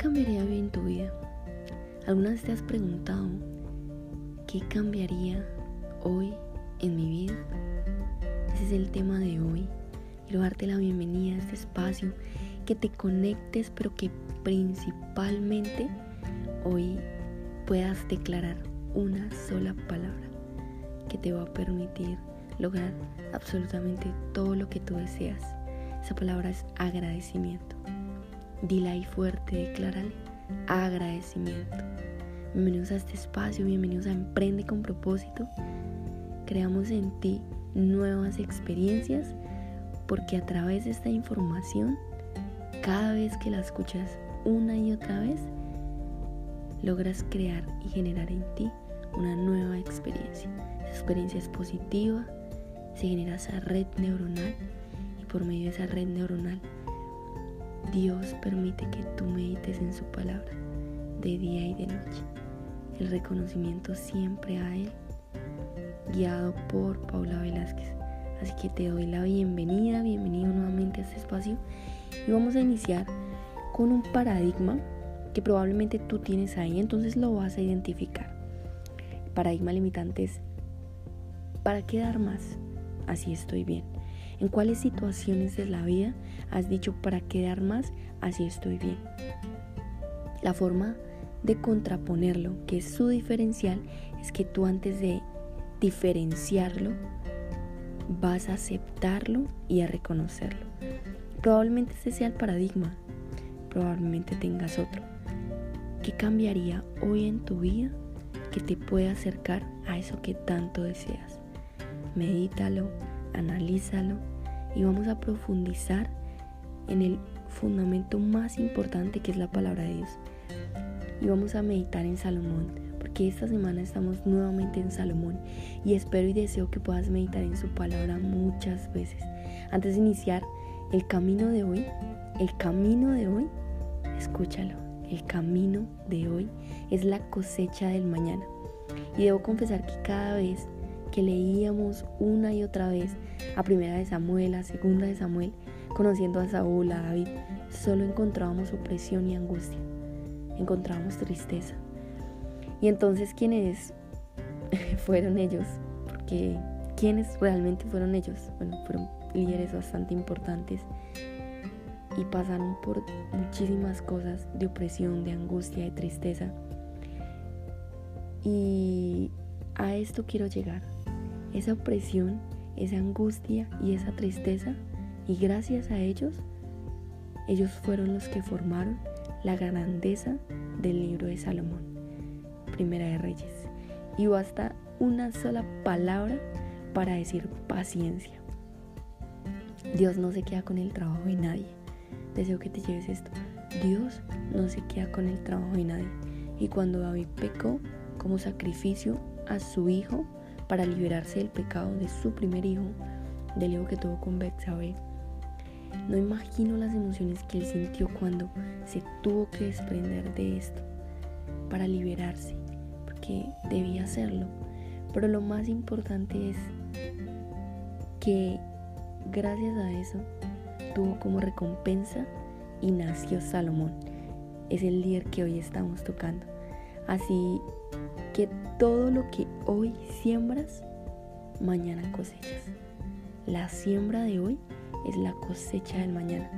cambiaría hoy en tu vida? ¿Alguna vez te has preguntado qué cambiaría hoy en mi vida? Ese es el tema de hoy. Quiero darte la bienvenida a este espacio, que te conectes, pero que principalmente hoy puedas declarar una sola palabra que te va a permitir lograr absolutamente todo lo que tú deseas. Esa palabra es agradecimiento. Dila ahí fuerte, declárale agradecimiento. Bienvenidos a este espacio, bienvenidos a Emprende con propósito. Creamos en ti nuevas experiencias porque a través de esta información, cada vez que la escuchas una y otra vez, logras crear y generar en ti una nueva experiencia. Esa experiencia es positiva, se genera esa red neuronal y por medio de esa red neuronal Dios permite que tú medites en su palabra de día y de noche. El reconocimiento siempre a Él, guiado por Paula Velázquez. Así que te doy la bienvenida, bienvenido nuevamente a este espacio y vamos a iniciar con un paradigma que probablemente tú tienes ahí, entonces lo vas a identificar. El paradigma limitante es, ¿para qué dar más? Así estoy bien. ¿En cuáles situaciones de la vida has dicho para quedar más? Así estoy bien. La forma de contraponerlo, que es su diferencial, es que tú antes de diferenciarlo, vas a aceptarlo y a reconocerlo. Probablemente este sea el paradigma, probablemente tengas otro. ¿Qué cambiaría hoy en tu vida que te pueda acercar a eso que tanto deseas? Medítalo, analízalo y vamos a profundizar en el fundamento más importante que es la palabra de Dios. Y vamos a meditar en Salomón, porque esta semana estamos nuevamente en Salomón y espero y deseo que puedas meditar en su palabra muchas veces. Antes de iniciar el camino de hoy, el camino de hoy, escúchalo, el camino de hoy es la cosecha del mañana. Y debo confesar que cada vez que leíamos una y otra vez a primera de Samuel, a segunda de Samuel, conociendo a Saúl, a David, solo encontrábamos opresión y angustia, encontrábamos tristeza. Y entonces, ¿quiénes fueron ellos? Porque, ¿quiénes realmente fueron ellos? Bueno, fueron líderes bastante importantes y pasaron por muchísimas cosas de opresión, de angustia, de tristeza. Y a esto quiero llegar esa opresión, esa angustia y esa tristeza. Y gracias a ellos, ellos fueron los que formaron la grandeza del libro de Salomón, Primera de Reyes. Y basta una sola palabra para decir paciencia. Dios no se queda con el trabajo de nadie. Deseo que te lleves esto. Dios no se queda con el trabajo de nadie. Y cuando David pecó como sacrificio a su hijo, para liberarse del pecado de su primer hijo, del hijo que tuvo con Betsabé. No imagino las emociones que él sintió cuando se tuvo que desprender de esto para liberarse, porque debía hacerlo. Pero lo más importante es que gracias a eso tuvo como recompensa y nació Salomón. Es el líder que hoy estamos tocando. Así todo lo que hoy siembras, mañana cosechas. La siembra de hoy es la cosecha del mañana.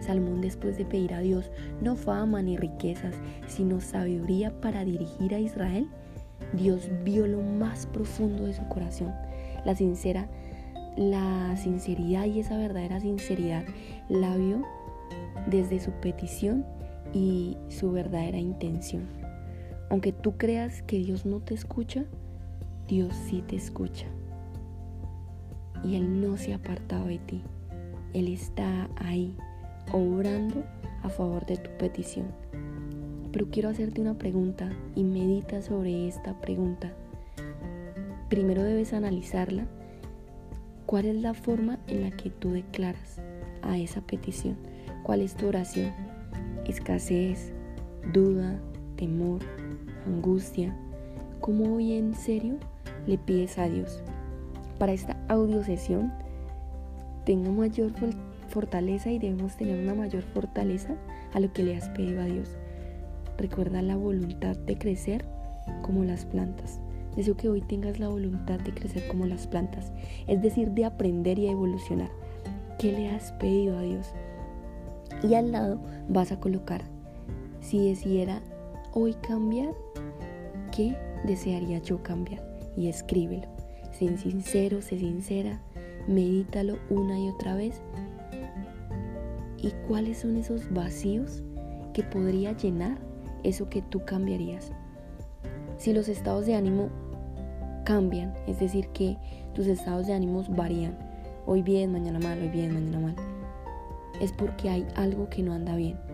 Salmón después de pedir a Dios no fama ni riquezas, sino sabiduría para dirigir a Israel, Dios vio lo más profundo de su corazón, la sincera, la sinceridad y esa verdadera sinceridad la vio desde su petición y su verdadera intención. Aunque tú creas que Dios no te escucha, Dios sí te escucha. Y Él no se ha apartado de ti. Él está ahí, obrando a favor de tu petición. Pero quiero hacerte una pregunta y medita sobre esta pregunta. Primero debes analizarla. ¿Cuál es la forma en la que tú declaras a esa petición? ¿Cuál es tu oración? Escasez, duda, temor, angustia, ¿cómo hoy en serio le pides a Dios? Para esta audio sesión, tenga mayor fortaleza y debemos tener una mayor fortaleza a lo que le has pedido a Dios. recuerda la voluntad de crecer como las plantas. Deseo que hoy tengas la voluntad de crecer como las plantas, es decir, de aprender y evolucionar. ¿Qué le has pedido a Dios? Y al lado vas a colocar, si decidiera hoy cambiar, ¿qué desearía yo cambiar? Y escríbelo. Sé sincero, sé sincera, medítalo una y otra vez. ¿Y cuáles son esos vacíos que podría llenar eso que tú cambiarías? Si los estados de ánimo cambian, es decir, que tus estados de ánimo varían, hoy bien, mañana mal, hoy bien, mañana mal, es porque hay algo que no anda bien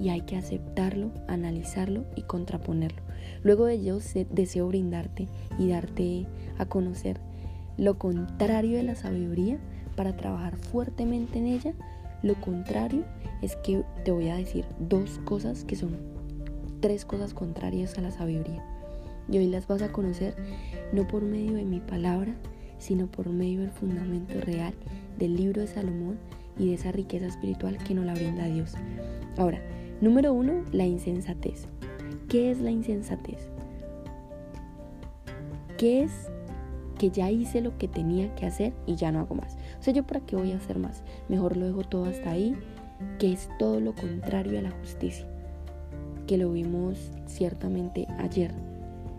y hay que aceptarlo, analizarlo y contraponerlo. Luego de ello deseo brindarte y darte a conocer lo contrario de la sabiduría para trabajar fuertemente en ella. Lo contrario es que te voy a decir dos cosas que son tres cosas contrarias a la sabiduría. Y hoy las vas a conocer no por medio de mi palabra, sino por medio del fundamento real del libro de Salomón y de esa riqueza espiritual que nos la brinda Dios. Ahora, número uno, la insensatez. ¿Qué es la insensatez? ¿Qué es que ya hice lo que tenía que hacer y ya no hago más? O sea, ¿yo para qué voy a hacer más? Mejor lo dejo todo hasta ahí, que es todo lo contrario a la justicia, que lo vimos ciertamente ayer.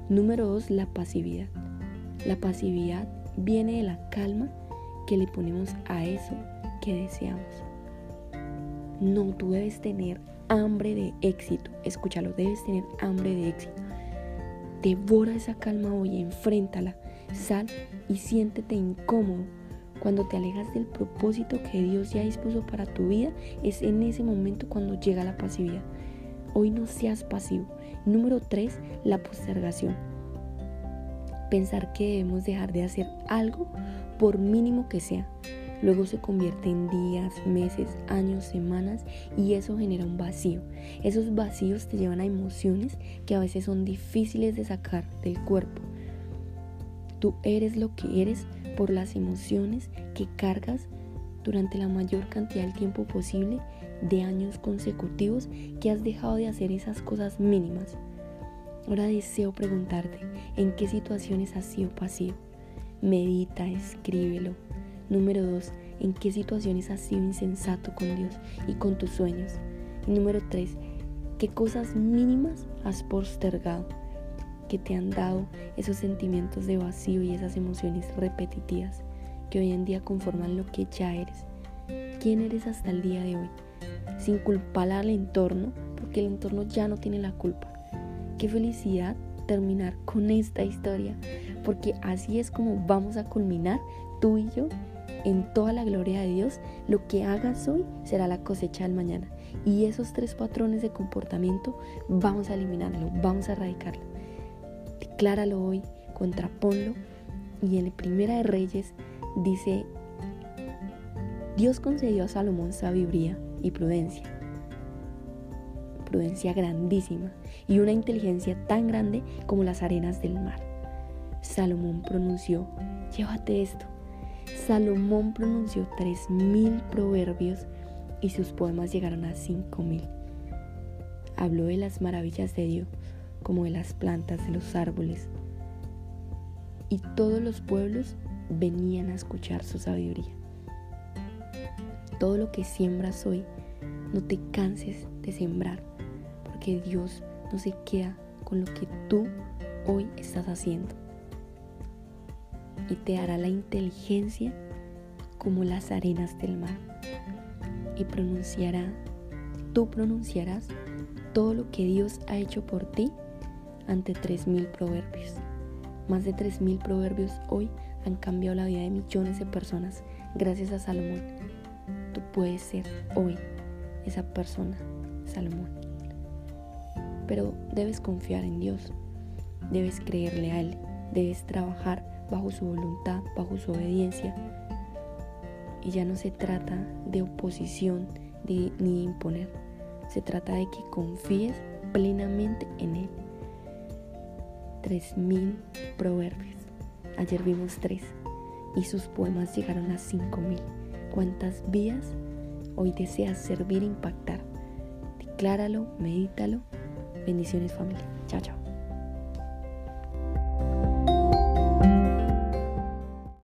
Número dos, la pasividad. La pasividad viene de la calma que le ponemos a eso que deseamos. No, tú debes tener hambre de éxito. Escúchalo, debes tener hambre de éxito. Devora esa calma hoy, enfréntala, sal y siéntete incómodo. Cuando te alejas del propósito que Dios ya dispuso para tu vida, es en ese momento cuando llega la pasividad. Hoy no seas pasivo. Número 3, la postergación. Pensar que debemos dejar de hacer algo por mínimo que sea luego se convierte en días, meses, años, semanas y eso genera un vacío. Esos vacíos te llevan a emociones que a veces son difíciles de sacar del cuerpo. Tú eres lo que eres por las emociones que cargas durante la mayor cantidad del tiempo posible de años consecutivos que has dejado de hacer esas cosas mínimas. Ahora deseo preguntarte, ¿en qué situaciones has sido pasivo? Medita, escríbelo, Número 2. ¿En qué situaciones has sido insensato con Dios y con tus sueños? Número 3. ¿Qué cosas mínimas has postergado que te han dado esos sentimientos de vacío y esas emociones repetitivas que hoy en día conforman lo que ya eres? ¿Quién eres hasta el día de hoy? Sin culpar al entorno, porque el entorno ya no tiene la culpa. Qué felicidad terminar con esta historia, porque así es como vamos a culminar tú y yo en toda la gloria de Dios, lo que hagas hoy será la cosecha del mañana. Y esos tres patrones de comportamiento vamos a eliminarlo, vamos a erradicarlo. Decláralo hoy, contraponlo. Y en el Primera de Reyes dice, Dios concedió a Salomón sabiduría y prudencia. Prudencia grandísima y una inteligencia tan grande como las arenas del mar. Salomón pronunció, llévate esto, Salomón pronunció 3.000 proverbios y sus poemas llegaron a 5.000. Habló de las maravillas de Dios, como de las plantas, de los árboles. Y todos los pueblos venían a escuchar su sabiduría. Todo lo que siembras hoy, no te canses de sembrar, porque Dios no se queda con lo que tú hoy estás haciendo y te hará la inteligencia como las arenas del mar. Y pronunciará, tú pronunciarás todo lo que Dios ha hecho por ti ante 3.000 proverbios. Más de 3.000 proverbios hoy han cambiado la vida de millones de personas gracias a Salomón. Tú puedes ser hoy esa persona, Salomón. Pero debes confiar en Dios, debes creerle a Él, debes trabajar bajo su voluntad, bajo su obediencia. Y ya no se trata de oposición ni de imponer, se trata de que confíes plenamente en Él. Tres mil proverbios. Ayer vimos tres y sus poemas llegaron a cinco mil. ¿Cuántas vidas hoy deseas servir e impactar? Decláralo, medítalo Bendiciones familia. Chao, chao.